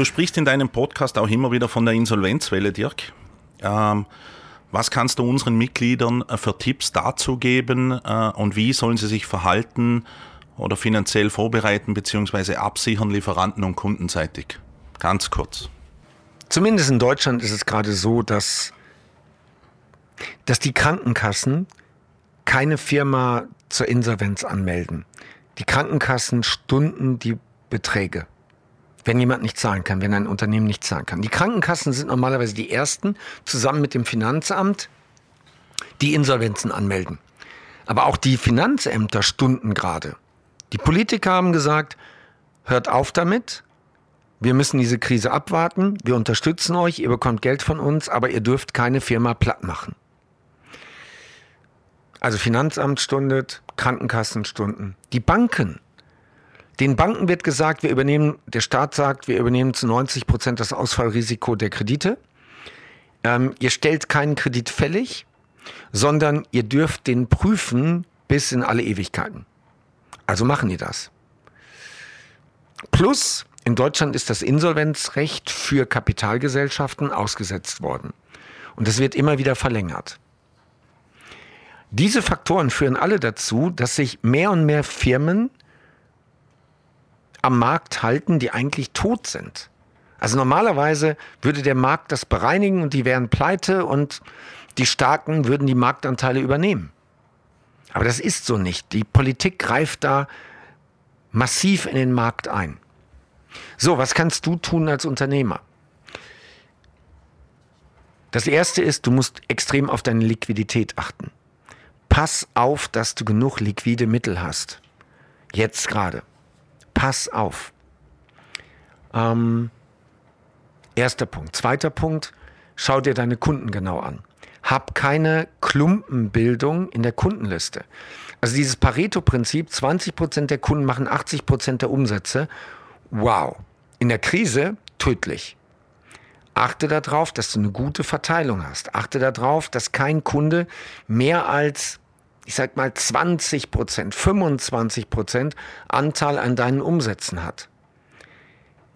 Du sprichst in deinem Podcast auch immer wieder von der Insolvenzwelle, Dirk. Ähm, was kannst du unseren Mitgliedern äh, für Tipps dazu geben äh, und wie sollen sie sich verhalten oder finanziell vorbereiten bzw. absichern, Lieferanten- und kundenseitig? Ganz kurz. Zumindest in Deutschland ist es gerade so, dass, dass die Krankenkassen keine Firma zur Insolvenz anmelden. Die Krankenkassen stunden die Beträge wenn jemand nicht zahlen kann, wenn ein Unternehmen nicht zahlen kann. Die Krankenkassen sind normalerweise die ersten, zusammen mit dem Finanzamt, die Insolvenzen anmelden. Aber auch die Finanzämter stunden gerade. Die Politiker haben gesagt, hört auf damit, wir müssen diese Krise abwarten, wir unterstützen euch, ihr bekommt Geld von uns, aber ihr dürft keine Firma platt machen. Also Finanzamt stundet, Krankenkassen stunden. Die Banken den Banken wird gesagt, wir übernehmen, der Staat sagt, wir übernehmen zu 90 Prozent das Ausfallrisiko der Kredite. Ähm, ihr stellt keinen Kredit fällig, sondern ihr dürft den prüfen bis in alle Ewigkeiten. Also machen die das. Plus, in Deutschland ist das Insolvenzrecht für Kapitalgesellschaften ausgesetzt worden. Und es wird immer wieder verlängert. Diese Faktoren führen alle dazu, dass sich mehr und mehr Firmen am Markt halten, die eigentlich tot sind. Also normalerweise würde der Markt das bereinigen und die wären pleite und die Starken würden die Marktanteile übernehmen. Aber das ist so nicht. Die Politik greift da massiv in den Markt ein. So, was kannst du tun als Unternehmer? Das erste ist, du musst extrem auf deine Liquidität achten. Pass auf, dass du genug liquide Mittel hast. Jetzt gerade pass auf. Ähm, erster Punkt. Zweiter Punkt, schau dir deine Kunden genau an. Hab keine Klumpenbildung in der Kundenliste. Also dieses Pareto-Prinzip, 20% der Kunden machen 80% der Umsätze. Wow. In der Krise tödlich. Achte darauf, dass du eine gute Verteilung hast. Achte darauf, dass kein Kunde mehr als ich sag mal 20 Prozent, 25 Prozent Anteil an deinen Umsätzen hat.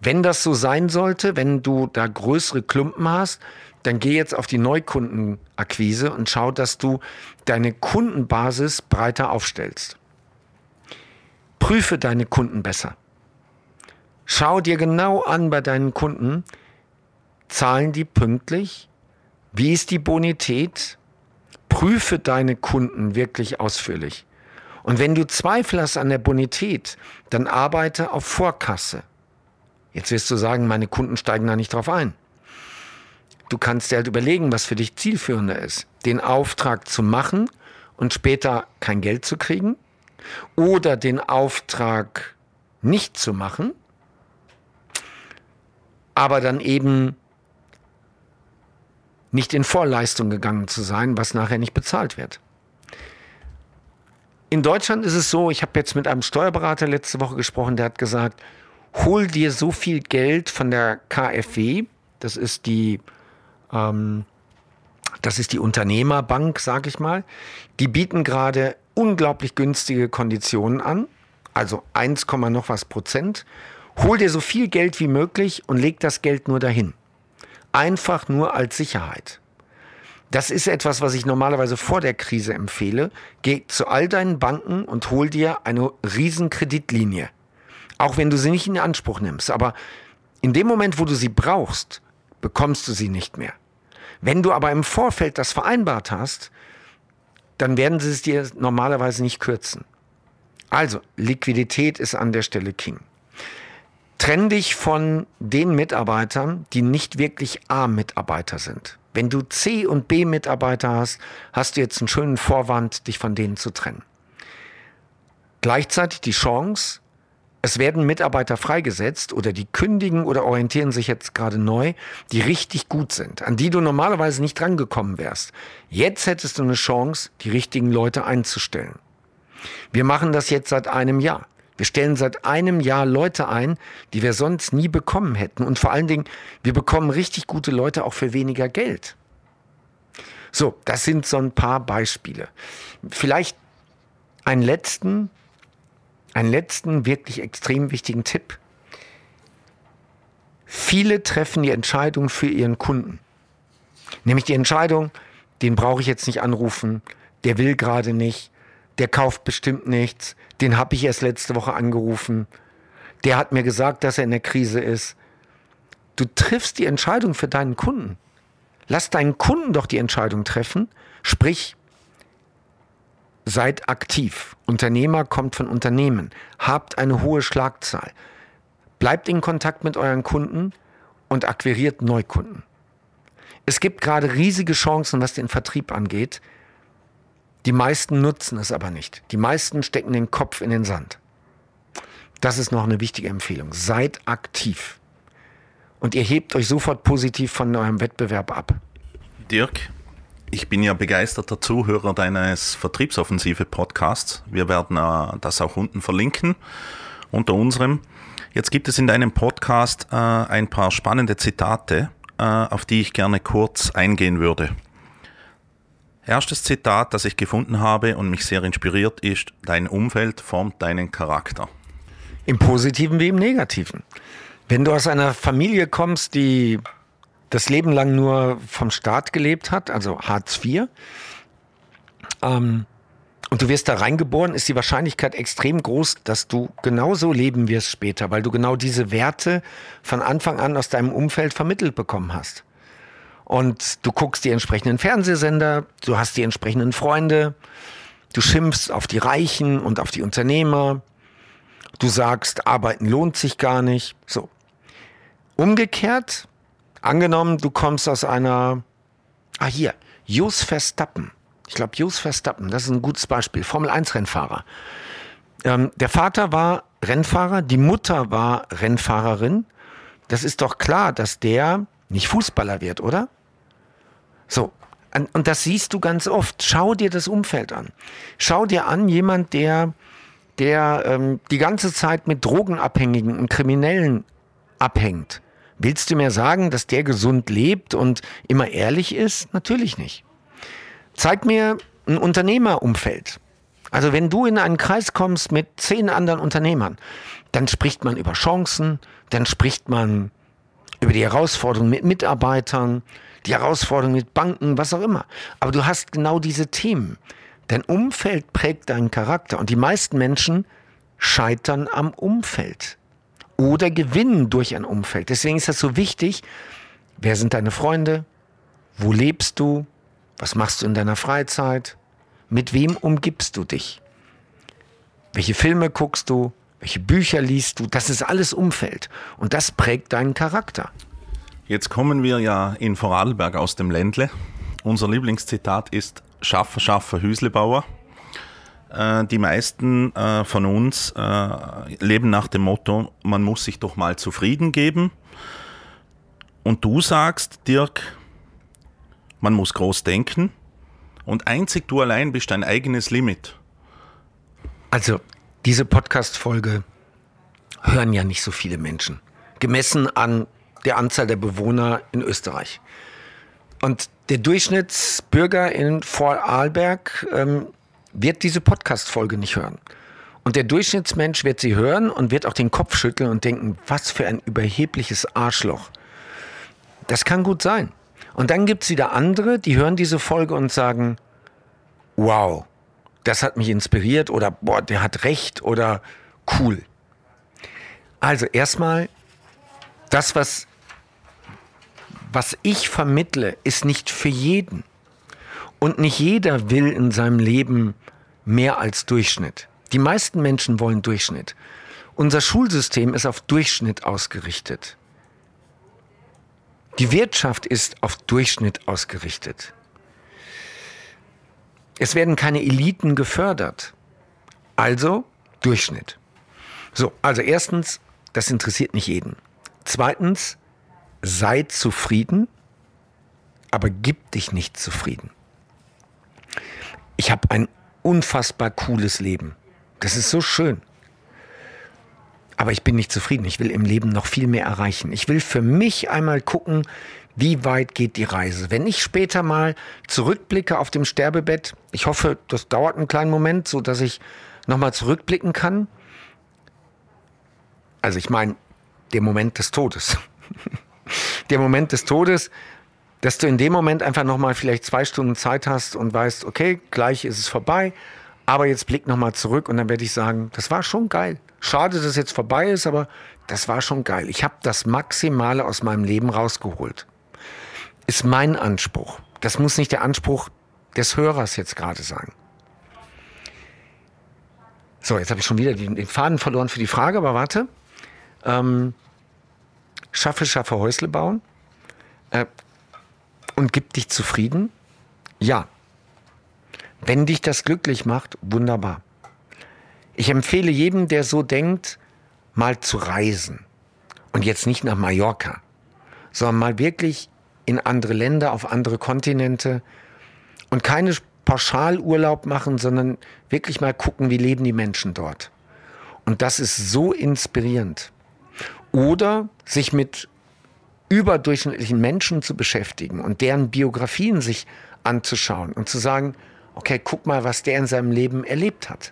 Wenn das so sein sollte, wenn du da größere Klumpen hast, dann geh jetzt auf die Neukundenakquise und schau, dass du deine Kundenbasis breiter aufstellst. Prüfe deine Kunden besser. Schau dir genau an bei deinen Kunden, zahlen die pünktlich? Wie ist die Bonität? Prüfe deine Kunden wirklich ausführlich. Und wenn du Zweifel hast an der Bonität, dann arbeite auf Vorkasse. Jetzt wirst du sagen, meine Kunden steigen da nicht drauf ein. Du kannst dir halt überlegen, was für dich zielführender ist. Den Auftrag zu machen und später kein Geld zu kriegen oder den Auftrag nicht zu machen, aber dann eben nicht in Vorleistung gegangen zu sein, was nachher nicht bezahlt wird. In Deutschland ist es so, ich habe jetzt mit einem Steuerberater letzte Woche gesprochen, der hat gesagt, hol dir so viel Geld von der KfW, das ist die, ähm, das ist die Unternehmerbank, sage ich mal, die bieten gerade unglaublich günstige Konditionen an, also 1, noch was Prozent. Hol dir so viel Geld wie möglich und leg das Geld nur dahin einfach nur als Sicherheit. Das ist etwas, was ich normalerweise vor der Krise empfehle. Geh zu all deinen Banken und hol dir eine Riesenkreditlinie. Auch wenn du sie nicht in Anspruch nimmst. Aber in dem Moment, wo du sie brauchst, bekommst du sie nicht mehr. Wenn du aber im Vorfeld das vereinbart hast, dann werden sie es dir normalerweise nicht kürzen. Also, Liquidität ist an der Stelle King. Trenn dich von den Mitarbeitern, die nicht wirklich A-Mitarbeiter sind. Wenn du C- und B-Mitarbeiter hast, hast du jetzt einen schönen Vorwand, dich von denen zu trennen. Gleichzeitig die Chance, es werden Mitarbeiter freigesetzt oder die kündigen oder orientieren sich jetzt gerade neu, die richtig gut sind, an die du normalerweise nicht drangekommen wärst. Jetzt hättest du eine Chance, die richtigen Leute einzustellen. Wir machen das jetzt seit einem Jahr. Wir stellen seit einem Jahr Leute ein, die wir sonst nie bekommen hätten. Und vor allen Dingen, wir bekommen richtig gute Leute auch für weniger Geld. So, das sind so ein paar Beispiele. Vielleicht einen letzten, einen letzten wirklich extrem wichtigen Tipp. Viele treffen die Entscheidung für ihren Kunden. Nämlich die Entscheidung, den brauche ich jetzt nicht anrufen, der will gerade nicht, der kauft bestimmt nichts, den habe ich erst letzte Woche angerufen, der hat mir gesagt, dass er in der Krise ist. Du triffst die Entscheidung für deinen Kunden. Lass deinen Kunden doch die Entscheidung treffen, sprich, seid aktiv. Unternehmer kommt von Unternehmen. Habt eine hohe Schlagzahl. Bleibt in Kontakt mit euren Kunden und akquiriert Neukunden. Es gibt gerade riesige Chancen, was den Vertrieb angeht. Die meisten nutzen es aber nicht. Die meisten stecken den Kopf in den Sand. Das ist noch eine wichtige Empfehlung. Seid aktiv. Und ihr hebt euch sofort positiv von eurem Wettbewerb ab. Dirk, ich bin ja begeisterter Zuhörer deines Vertriebsoffensive-Podcasts. Wir werden äh, das auch unten verlinken unter unserem. Jetzt gibt es in deinem Podcast äh, ein paar spannende Zitate, äh, auf die ich gerne kurz eingehen würde. Erstes Zitat, das ich gefunden habe und mich sehr inspiriert, ist, dein Umfeld formt deinen Charakter. Im positiven wie im negativen. Wenn du aus einer Familie kommst, die das Leben lang nur vom Staat gelebt hat, also Hartz IV, ähm, und du wirst da reingeboren, ist die Wahrscheinlichkeit extrem groß, dass du genauso leben wirst später, weil du genau diese Werte von Anfang an aus deinem Umfeld vermittelt bekommen hast. Und du guckst die entsprechenden Fernsehsender, du hast die entsprechenden Freunde, du schimpfst auf die Reichen und auf die Unternehmer, du sagst, arbeiten lohnt sich gar nicht. So. Umgekehrt, angenommen, du kommst aus einer, ah hier, Jos Verstappen ich glaube, Jos Verstappen, das ist ein gutes Beispiel. Formel 1 Rennfahrer. Ähm, der Vater war Rennfahrer, die Mutter war Rennfahrerin. Das ist doch klar, dass der nicht Fußballer wird, oder? So. Und das siehst du ganz oft. Schau dir das Umfeld an. Schau dir an, jemand, der, der ähm, die ganze Zeit mit Drogenabhängigen und Kriminellen abhängt. Willst du mir sagen, dass der gesund lebt und immer ehrlich ist? Natürlich nicht. Zeig mir ein Unternehmerumfeld. Also wenn du in einen Kreis kommst mit zehn anderen Unternehmern, dann spricht man über Chancen, dann spricht man über die Herausforderungen mit Mitarbeitern, die Herausforderungen mit Banken, was auch immer. Aber du hast genau diese Themen. Dein Umfeld prägt deinen Charakter und die meisten Menschen scheitern am Umfeld oder gewinnen durch ein Umfeld. Deswegen ist das so wichtig, wer sind deine Freunde, wo lebst du, was machst du in deiner Freizeit? Mit wem umgibst du dich? Welche Filme guckst du? Welche Bücher liest du? Das ist alles Umfeld und das prägt deinen Charakter. Jetzt kommen wir ja in Vorarlberg aus dem Ländle. Unser Lieblingszitat ist Schaffer, Schaffer, Hüslebauer. Äh, die meisten äh, von uns äh, leben nach dem Motto, man muss sich doch mal zufrieden geben. Und du sagst, Dirk, man muss groß denken und einzig du allein bist dein eigenes Limit. Also, diese Podcast-Folge hören ja nicht so viele Menschen, gemessen an der Anzahl der Bewohner in Österreich. Und der Durchschnittsbürger in Vorarlberg ähm, wird diese Podcast-Folge nicht hören. Und der Durchschnittsmensch wird sie hören und wird auch den Kopf schütteln und denken, was für ein überhebliches Arschloch. Das kann gut sein. Und dann gibt es wieder andere, die hören diese Folge und sagen, wow, das hat mich inspiriert oder boah, der hat recht oder cool. Also erstmal, das, was, was ich vermittle, ist nicht für jeden. Und nicht jeder will in seinem Leben mehr als Durchschnitt. Die meisten Menschen wollen Durchschnitt. Unser Schulsystem ist auf Durchschnitt ausgerichtet. Die Wirtschaft ist auf Durchschnitt ausgerichtet. Es werden keine Eliten gefördert. Also Durchschnitt. So, also erstens, das interessiert nicht jeden. Zweitens, sei zufrieden, aber gib dich nicht zufrieden. Ich habe ein unfassbar cooles Leben. Das ist so schön. Aber ich bin nicht zufrieden. Ich will im Leben noch viel mehr erreichen. Ich will für mich einmal gucken, wie weit geht die Reise. Wenn ich später mal zurückblicke auf dem Sterbebett, ich hoffe, das dauert einen kleinen Moment, so dass ich nochmal zurückblicken kann. Also ich meine, der Moment des Todes. der Moment des Todes, dass du in dem Moment einfach nochmal vielleicht zwei Stunden Zeit hast und weißt, okay, gleich ist es vorbei, aber jetzt blick nochmal zurück und dann werde ich sagen, das war schon geil. Schade, dass es jetzt vorbei ist, aber das war schon geil. Ich habe das Maximale aus meinem Leben rausgeholt. Ist mein Anspruch. Das muss nicht der Anspruch des Hörers jetzt gerade sein. So, jetzt habe ich schon wieder den Faden verloren für die Frage, aber warte. Ähm, schaffe, schaffe Häusle bauen. Äh, und gib dich zufrieden? Ja. Wenn dich das glücklich macht, wunderbar. Ich empfehle jedem, der so denkt, mal zu reisen. Und jetzt nicht nach Mallorca, sondern mal wirklich in andere Länder, auf andere Kontinente und keine Pauschalurlaub machen, sondern wirklich mal gucken, wie leben die Menschen dort. Und das ist so inspirierend. Oder sich mit überdurchschnittlichen Menschen zu beschäftigen und deren Biografien sich anzuschauen und zu sagen, okay, guck mal, was der in seinem Leben erlebt hat.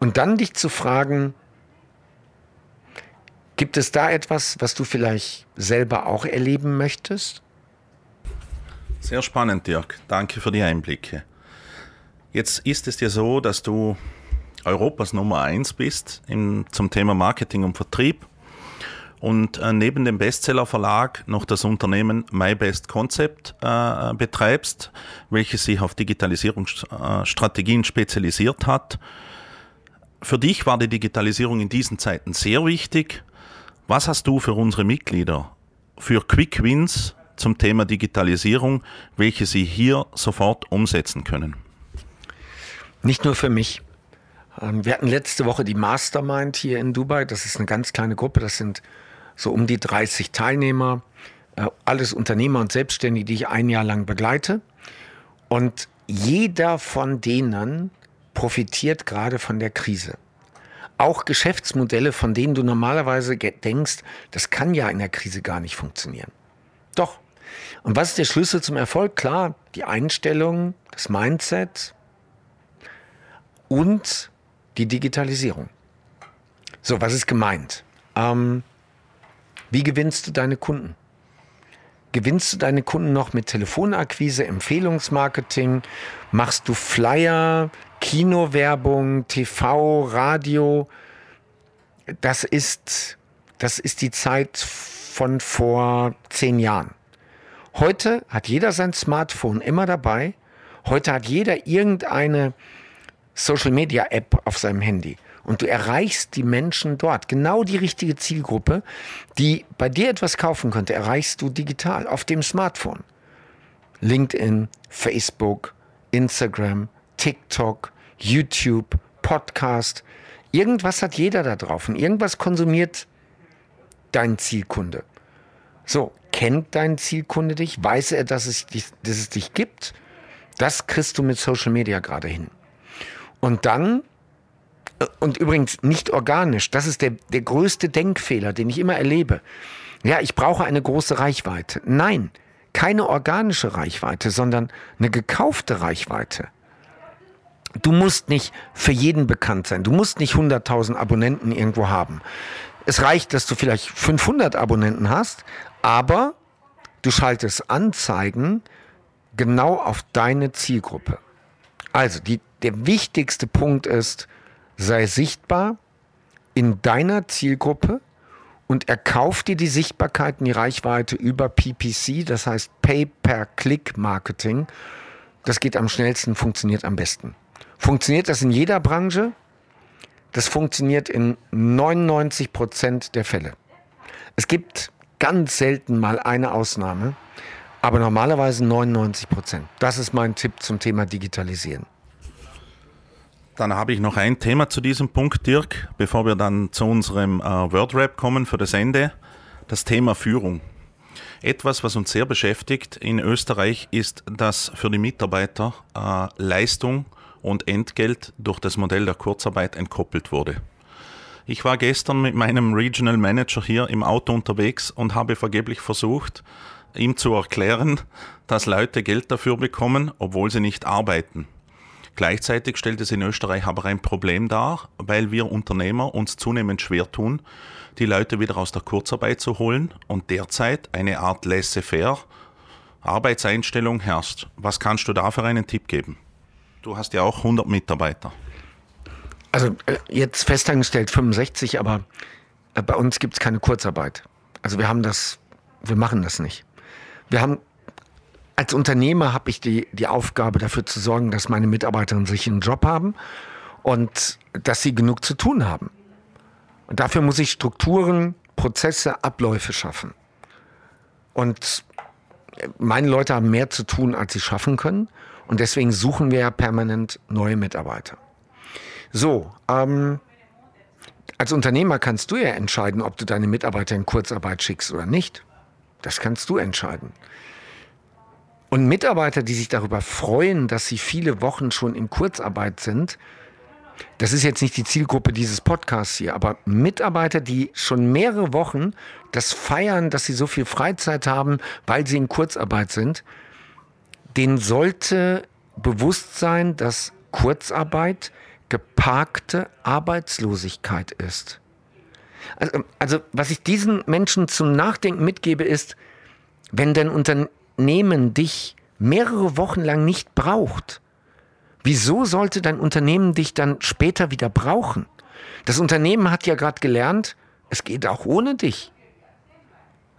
Und dann dich zu fragen, gibt es da etwas, was du vielleicht selber auch erleben möchtest? Sehr spannend, Dirk. Danke für die Einblicke. Jetzt ist es ja so, dass du Europas Nummer eins bist im, zum Thema Marketing und Vertrieb und äh, neben dem Bestseller Verlag noch das Unternehmen My Best Concept äh, betreibst, welches sich auf Digitalisierungsstrategien spezialisiert hat. Für dich war die Digitalisierung in diesen Zeiten sehr wichtig. Was hast du für unsere Mitglieder für Quick Wins zum Thema Digitalisierung, welche sie hier sofort umsetzen können? Nicht nur für mich. Ähm, wir hatten letzte Woche die Mastermind hier in Dubai. Das ist eine ganz kleine Gruppe. Das sind so um die 30 Teilnehmer, äh, alles Unternehmer und Selbstständige, die ich ein Jahr lang begleite. Und jeder von denen profitiert gerade von der Krise. Auch Geschäftsmodelle, von denen du normalerweise denkst, das kann ja in der Krise gar nicht funktionieren. Doch. Und was ist der Schlüssel zum Erfolg? Klar, die Einstellung, das Mindset und die Digitalisierung. So, was ist gemeint? Ähm, wie gewinnst du deine Kunden? Gewinnst du deine Kunden noch mit Telefonakquise, Empfehlungsmarketing? Machst du Flyer, Kinowerbung, TV, Radio? Das ist, das ist die Zeit von vor zehn Jahren. Heute hat jeder sein Smartphone immer dabei. Heute hat jeder irgendeine Social Media App auf seinem Handy und du erreichst die Menschen dort. Genau die richtige Zielgruppe, die bei dir etwas kaufen könnte, erreichst du digital auf dem Smartphone. LinkedIn, Facebook, Instagram, TikTok, YouTube, Podcast. Irgendwas hat jeder da drauf und irgendwas konsumiert dein Zielkunde. So, kennt dein Zielkunde dich? Weiß er, dass es, dich, dass es dich gibt? Das kriegst du mit Social Media gerade hin. Und dann und übrigens nicht organisch. Das ist der, der größte Denkfehler, den ich immer erlebe. Ja, ich brauche eine große Reichweite. Nein, keine organische Reichweite, sondern eine gekaufte Reichweite. Du musst nicht für jeden bekannt sein. Du musst nicht 100.000 Abonnenten irgendwo haben. Es reicht, dass du vielleicht 500 Abonnenten hast, aber du schaltest Anzeigen genau auf deine Zielgruppe. Also die, der wichtigste Punkt ist, sei sichtbar in deiner Zielgruppe und erkauf dir die Sichtbarkeit und die Reichweite über PPC, das heißt Pay-per-Click-Marketing. Das geht am schnellsten, funktioniert am besten. Funktioniert das in jeder Branche? Das funktioniert in 99 Prozent der Fälle. Es gibt ganz selten mal eine Ausnahme, aber normalerweise 99 Prozent. Das ist mein Tipp zum Thema Digitalisieren. Dann habe ich noch ein Thema zu diesem Punkt, Dirk, bevor wir dann zu unserem äh, Wordrap kommen für das Ende. Das Thema Führung. Etwas, was uns sehr beschäftigt in Österreich, ist, dass für die Mitarbeiter äh, Leistung und Entgelt durch das Modell der Kurzarbeit entkoppelt wurde. Ich war gestern mit meinem Regional Manager hier im Auto unterwegs und habe vergeblich versucht, ihm zu erklären, dass Leute Geld dafür bekommen, obwohl sie nicht arbeiten. Gleichzeitig stellt es in Österreich aber ein Problem dar, weil wir Unternehmer uns zunehmend schwer tun, die Leute wieder aus der Kurzarbeit zu holen und derzeit eine Art laissez-faire Arbeitseinstellung herrscht. Was kannst du da für einen Tipp geben? Du hast ja auch 100 Mitarbeiter. Also äh, jetzt festangestellt 65, aber äh, bei uns gibt es keine Kurzarbeit. Also wir haben das, wir machen das nicht. Wir haben als Unternehmer habe ich die, die Aufgabe dafür zu sorgen, dass meine Mitarbeiterinnen sich einen Job haben und dass sie genug zu tun haben. Und dafür muss ich Strukturen, Prozesse, Abläufe schaffen. Und meine Leute haben mehr zu tun, als sie schaffen können. Und deswegen suchen wir ja permanent neue Mitarbeiter. So, ähm, als Unternehmer kannst du ja entscheiden, ob du deine Mitarbeiter in Kurzarbeit schickst oder nicht. Das kannst du entscheiden. Und Mitarbeiter, die sich darüber freuen, dass sie viele Wochen schon in Kurzarbeit sind, das ist jetzt nicht die Zielgruppe dieses Podcasts hier, aber Mitarbeiter, die schon mehrere Wochen das feiern, dass sie so viel Freizeit haben, weil sie in Kurzarbeit sind, denen sollte bewusst sein, dass Kurzarbeit geparkte Arbeitslosigkeit ist. Also, also was ich diesen Menschen zum Nachdenken mitgebe, ist, wenn dein Unternehmen Unternehmen dich mehrere Wochen lang nicht braucht, wieso sollte dein Unternehmen dich dann später wieder brauchen? Das Unternehmen hat ja gerade gelernt, es geht auch ohne dich.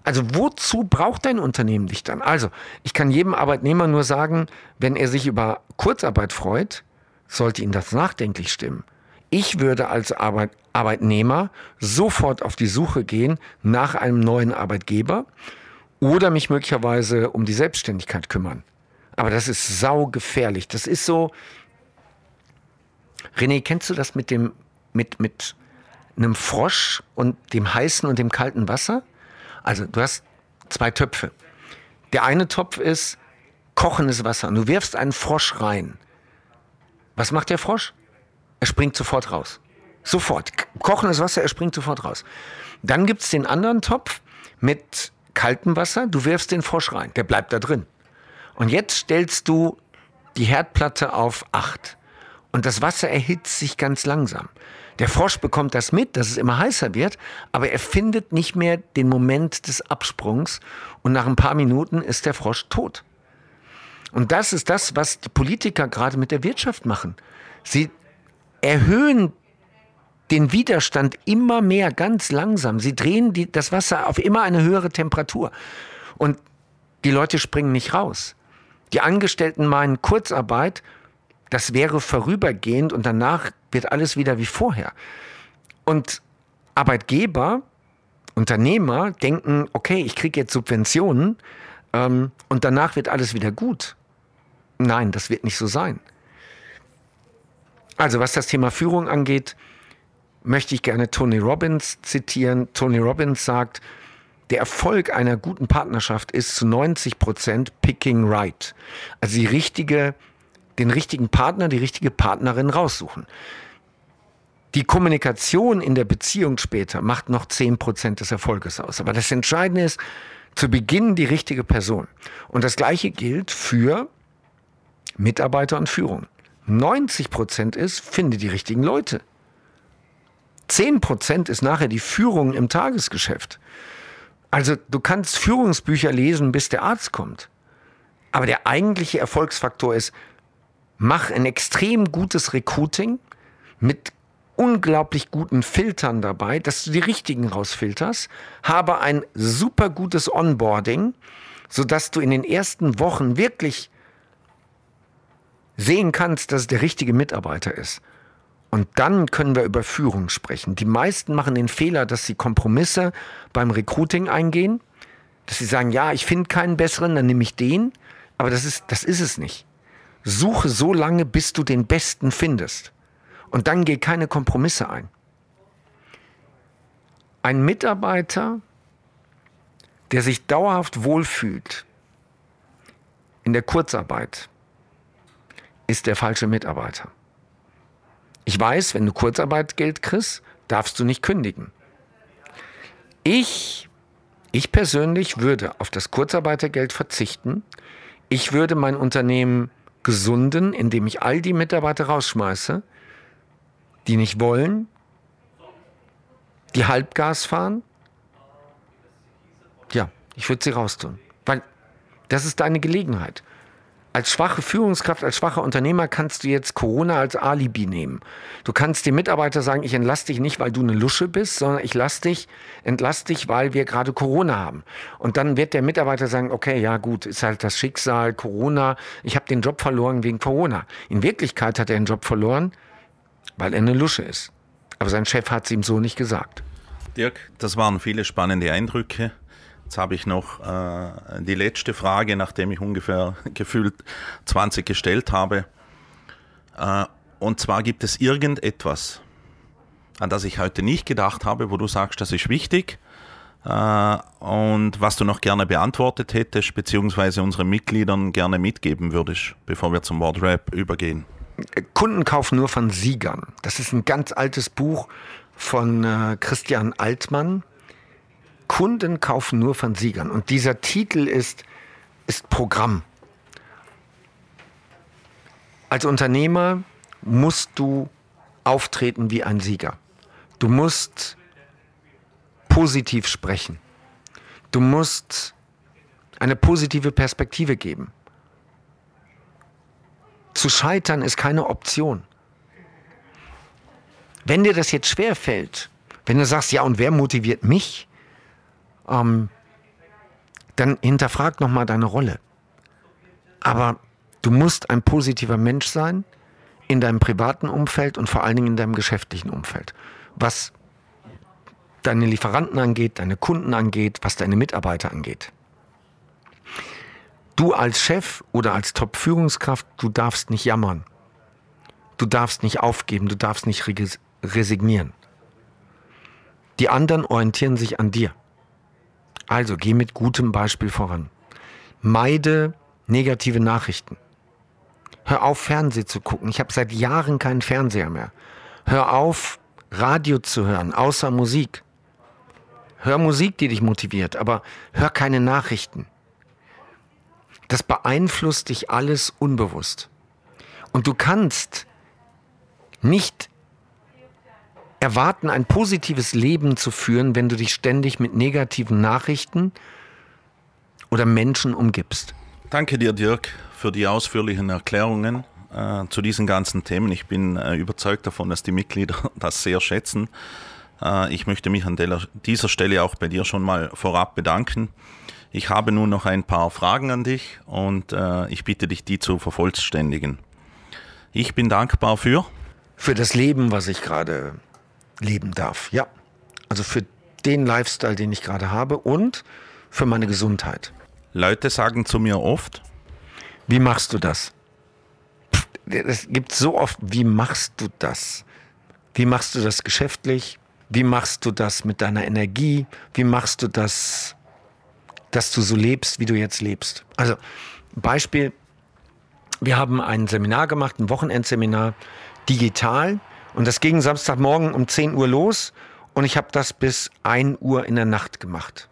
Also wozu braucht dein Unternehmen dich dann? Also, ich kann jedem Arbeitnehmer nur sagen, wenn er sich über Kurzarbeit freut, sollte ihn das nachdenklich stimmen. Ich würde als Arbeit Arbeitnehmer sofort auf die Suche gehen nach einem neuen Arbeitgeber oder mich möglicherweise um die Selbstständigkeit kümmern. Aber das ist saugefährlich. Das ist so. René, kennst du das mit dem, mit, mit einem Frosch und dem heißen und dem kalten Wasser? Also, du hast zwei Töpfe. Der eine Topf ist kochendes Wasser. Und du wirfst einen Frosch rein. Was macht der Frosch? Er springt sofort raus. Sofort. Kochendes Wasser, er springt sofort raus. Dann gibt es den anderen Topf mit kaltem Wasser, du wirfst den Frosch rein, der bleibt da drin. Und jetzt stellst du die Herdplatte auf 8 und das Wasser erhitzt sich ganz langsam. Der Frosch bekommt das mit, dass es immer heißer wird, aber er findet nicht mehr den Moment des Absprungs und nach ein paar Minuten ist der Frosch tot. Und das ist das, was die Politiker gerade mit der Wirtschaft machen. Sie erhöhen den Widerstand immer mehr, ganz langsam. Sie drehen die, das Wasser auf immer eine höhere Temperatur. Und die Leute springen nicht raus. Die Angestellten meinen Kurzarbeit, das wäre vorübergehend und danach wird alles wieder wie vorher. Und Arbeitgeber, Unternehmer denken, okay, ich kriege jetzt Subventionen ähm, und danach wird alles wieder gut. Nein, das wird nicht so sein. Also was das Thema Führung angeht, möchte ich gerne Tony Robbins zitieren. Tony Robbins sagt, der Erfolg einer guten Partnerschaft ist zu 90 Prozent picking right. Also die richtige, den richtigen Partner, die richtige Partnerin raussuchen. Die Kommunikation in der Beziehung später macht noch 10 Prozent des Erfolges aus. Aber das Entscheidende ist, zu Beginn die richtige Person. Und das Gleiche gilt für Mitarbeiter und Führung. 90 Prozent ist, finde die richtigen Leute. 10 Prozent ist nachher die Führung im Tagesgeschäft. Also du kannst Führungsbücher lesen, bis der Arzt kommt. Aber der eigentliche Erfolgsfaktor ist, mach ein extrem gutes Recruiting mit unglaublich guten Filtern dabei, dass du die richtigen rausfilterst, habe ein super gutes Onboarding, sodass du in den ersten Wochen wirklich sehen kannst, dass es der richtige Mitarbeiter ist. Und dann können wir über Führung sprechen. Die meisten machen den Fehler, dass sie Kompromisse beim Recruiting eingehen, dass sie sagen, ja, ich finde keinen besseren, dann nehme ich den. Aber das ist, das ist es nicht. Suche so lange, bis du den Besten findest. Und dann geh keine Kompromisse ein. Ein Mitarbeiter, der sich dauerhaft wohlfühlt in der Kurzarbeit, ist der falsche Mitarbeiter. Ich weiß, wenn du Kurzarbeitgeld kriegst, darfst du nicht kündigen. Ich, ich persönlich würde auf das Kurzarbeitergeld verzichten. Ich würde mein Unternehmen gesunden, indem ich all die Mitarbeiter rausschmeiße, die nicht wollen, die Halbgas fahren. Ja, ich würde sie raustun. Weil das ist deine Gelegenheit. Als schwache Führungskraft, als schwacher Unternehmer kannst du jetzt Corona als Alibi nehmen. Du kannst dem Mitarbeiter sagen, ich entlasse dich nicht, weil du eine Lusche bist, sondern ich lass dich, entlass dich, weil wir gerade Corona haben. Und dann wird der Mitarbeiter sagen, okay, ja gut, ist halt das Schicksal, Corona, ich habe den Job verloren wegen Corona. In Wirklichkeit hat er den Job verloren, weil er eine Lusche ist. Aber sein Chef hat es ihm so nicht gesagt. Dirk, das waren viele spannende Eindrücke. Jetzt habe ich noch äh, die letzte Frage, nachdem ich ungefähr gefühlt 20 gestellt habe. Äh, und zwar gibt es irgendetwas, an das ich heute nicht gedacht habe, wo du sagst, das ist wichtig äh, und was du noch gerne beantwortet hättest, beziehungsweise unseren Mitgliedern gerne mitgeben würdest, bevor wir zum Wordrap übergehen. Kunden kaufen nur von Siegern. Das ist ein ganz altes Buch von äh, Christian Altmann. Kunden kaufen nur von Siegern. Und dieser Titel ist, ist Programm. Als Unternehmer musst du auftreten wie ein Sieger. Du musst positiv sprechen. Du musst eine positive Perspektive geben. Zu scheitern ist keine Option. Wenn dir das jetzt schwer fällt, wenn du sagst, ja, und wer motiviert mich? Ähm, dann hinterfrag nochmal deine Rolle. Aber du musst ein positiver Mensch sein in deinem privaten Umfeld und vor allen Dingen in deinem geschäftlichen Umfeld. Was deine Lieferanten angeht, deine Kunden angeht, was deine Mitarbeiter angeht. Du als Chef oder als Top-Führungskraft, du darfst nicht jammern. Du darfst nicht aufgeben, du darfst nicht resignieren. Die anderen orientieren sich an dir. Also geh mit gutem Beispiel voran. Meide negative Nachrichten. Hör auf, Fernsehen zu gucken. Ich habe seit Jahren keinen Fernseher mehr. Hör auf, Radio zu hören, außer Musik. Hör Musik, die dich motiviert, aber hör keine Nachrichten. Das beeinflusst dich alles unbewusst. Und du kannst nicht erwarten, ein positives Leben zu führen, wenn du dich ständig mit negativen Nachrichten oder Menschen umgibst. Danke dir, Dirk, für die ausführlichen Erklärungen äh, zu diesen ganzen Themen. Ich bin äh, überzeugt davon, dass die Mitglieder das sehr schätzen. Äh, ich möchte mich an dieser Stelle auch bei dir schon mal vorab bedanken. Ich habe nun noch ein paar Fragen an dich und äh, ich bitte dich, die zu vervollständigen. Ich bin dankbar für für das Leben, was ich gerade leben darf. Ja. Also für den Lifestyle, den ich gerade habe und für meine Gesundheit. Leute sagen zu mir oft, wie machst du das? Es gibt so oft, wie machst du das? Wie machst du das geschäftlich? Wie machst du das mit deiner Energie? Wie machst du das, dass du so lebst, wie du jetzt lebst? Also Beispiel, wir haben ein Seminar gemacht, ein Wochenendseminar, digital. Und das ging Samstagmorgen um 10 Uhr los und ich habe das bis 1 Uhr in der Nacht gemacht.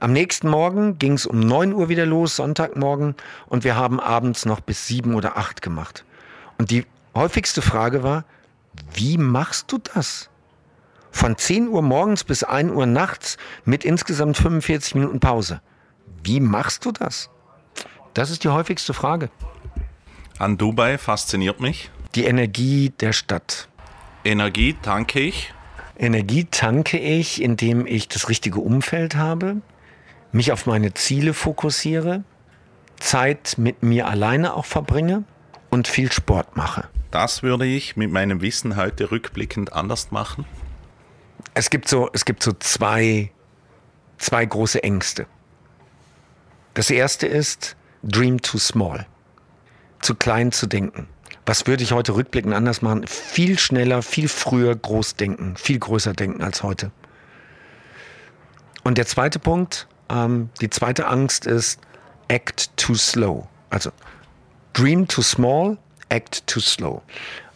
Am nächsten Morgen ging es um 9 Uhr wieder los, Sonntagmorgen, und wir haben abends noch bis 7 oder 8 gemacht. Und die häufigste Frage war, wie machst du das? Von 10 Uhr morgens bis 1 Uhr nachts mit insgesamt 45 Minuten Pause. Wie machst du das? Das ist die häufigste Frage. An Dubai fasziniert mich. Die Energie der Stadt. Energie tanke ich? Energie tanke ich, indem ich das richtige Umfeld habe, mich auf meine Ziele fokussiere, Zeit mit mir alleine auch verbringe und viel Sport mache. Das würde ich mit meinem Wissen heute rückblickend anders machen. Es gibt so, es gibt so zwei, zwei große Ängste. Das erste ist Dream too small. Zu klein zu denken was würde ich heute rückblickend anders machen? Viel schneller, viel früher groß denken, viel größer denken als heute. Und der zweite Punkt, ähm, die zweite Angst ist act too slow. Also dream too small, act too slow.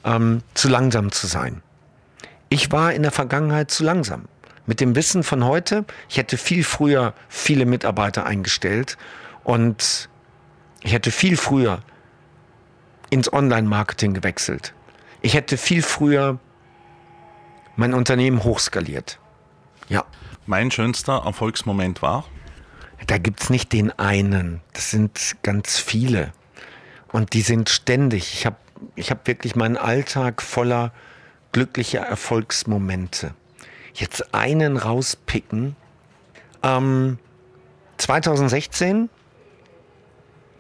Ähm, zu langsam zu sein. Ich war in der Vergangenheit zu langsam. Mit dem Wissen von heute, ich hätte viel früher viele Mitarbeiter eingestellt und ich hätte viel früher ins Online-Marketing gewechselt. Ich hätte viel früher mein Unternehmen hochskaliert. Ja. Mein schönster Erfolgsmoment war? Da gibt es nicht den einen. Das sind ganz viele. Und die sind ständig. Ich habe ich hab wirklich meinen Alltag voller glücklicher Erfolgsmomente. Jetzt einen rauspicken. Ähm, 2016,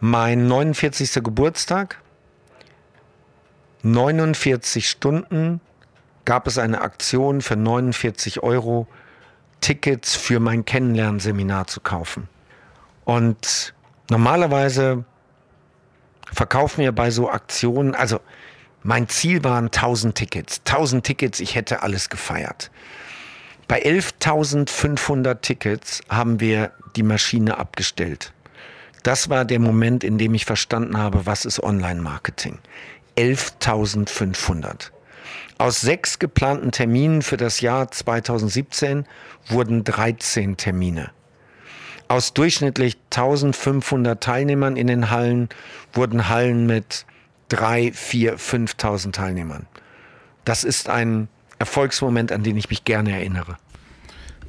mein 49. Geburtstag, 49 Stunden gab es eine Aktion für 49 Euro Tickets für mein Kennenlernseminar zu kaufen. Und normalerweise verkaufen wir bei so Aktionen, also mein Ziel waren 1000 Tickets. 1000 Tickets, ich hätte alles gefeiert. Bei 11.500 Tickets haben wir die Maschine abgestellt. Das war der Moment, in dem ich verstanden habe, was ist Online-Marketing. 11.500. Aus sechs geplanten Terminen für das Jahr 2017 wurden 13 Termine. Aus durchschnittlich 1500 Teilnehmern in den Hallen wurden Hallen mit 3, 4, 5000 Teilnehmern. Das ist ein Erfolgsmoment, an den ich mich gerne erinnere.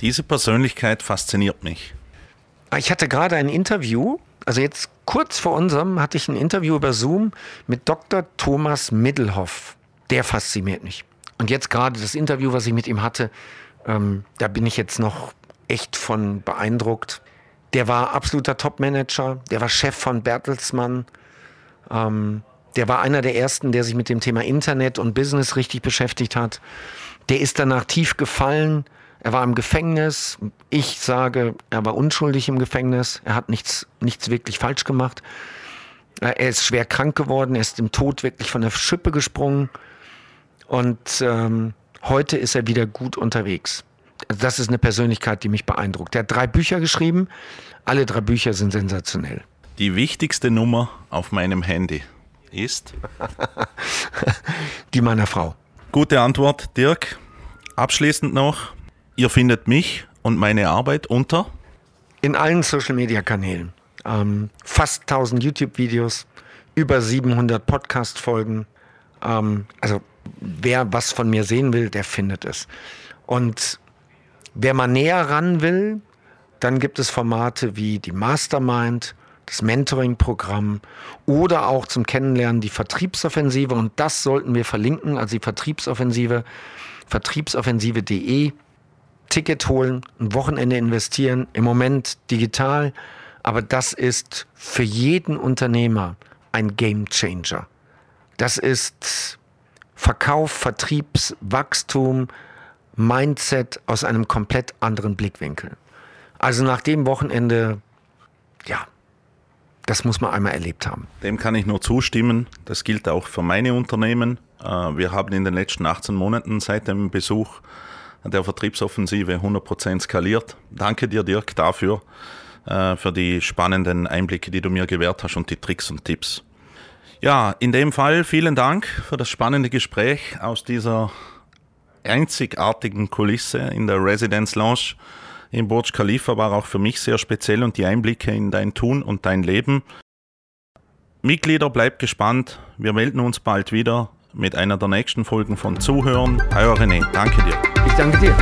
Diese Persönlichkeit fasziniert mich. Ich hatte gerade ein Interview, also jetzt kurz vor unserem hatte ich ein Interview über Zoom mit Dr. Thomas Middelhoff. Der fasziniert mich. Und jetzt gerade das Interview, was ich mit ihm hatte, ähm, da bin ich jetzt noch echt von beeindruckt. Der war absoluter Top-Manager, der war Chef von Bertelsmann. Ähm, der war einer der ersten, der sich mit dem Thema Internet und Business richtig beschäftigt hat. Der ist danach tief gefallen. Er war im Gefängnis. Ich sage, er war unschuldig im Gefängnis. Er hat nichts, nichts wirklich falsch gemacht. Er ist schwer krank geworden. Er ist im Tod wirklich von der Schippe gesprungen. Und ähm, heute ist er wieder gut unterwegs. Das ist eine Persönlichkeit, die mich beeindruckt. Er hat drei Bücher geschrieben. Alle drei Bücher sind sensationell. Die wichtigste Nummer auf meinem Handy ist? die meiner Frau. Gute Antwort, Dirk. Abschließend noch, ihr findet mich und meine Arbeit unter? In allen Social-Media-Kanälen. Ähm, fast 1000 YouTube-Videos, über 700 Podcast-Folgen. Ähm, also wer was von mir sehen will, der findet es. Und wer mal näher ran will, dann gibt es Formate wie die Mastermind, das Mentoring-Programm oder auch zum Kennenlernen die Vertriebsoffensive. Und das sollten wir verlinken, also die Vertriebsoffensive, vertriebsoffensive.de. Ticket holen, ein Wochenende investieren, im Moment digital. Aber das ist für jeden Unternehmer ein Game Changer. Das ist Verkauf, Vertriebs, Wachstum, Mindset aus einem komplett anderen Blickwinkel. Also nach dem Wochenende, ja, das muss man einmal erlebt haben. Dem kann ich nur zustimmen. Das gilt auch für meine Unternehmen. Äh, wir haben in den letzten 18 Monaten seit dem Besuch der Vertriebsoffensive 100% skaliert. Danke dir, Dirk, dafür, äh, für die spannenden Einblicke, die du mir gewährt hast und die Tricks und Tipps. Ja, in dem Fall vielen Dank für das spannende Gespräch aus dieser einzigartigen Kulisse in der Residence Lounge im Burj Khalifa war auch für mich sehr speziell und die Einblicke in dein Tun und dein Leben. Mitglieder, bleibt gespannt. Wir melden uns bald wieder mit einer der nächsten Folgen von Zuhören. Euer René, danke dir. Ich danke dir.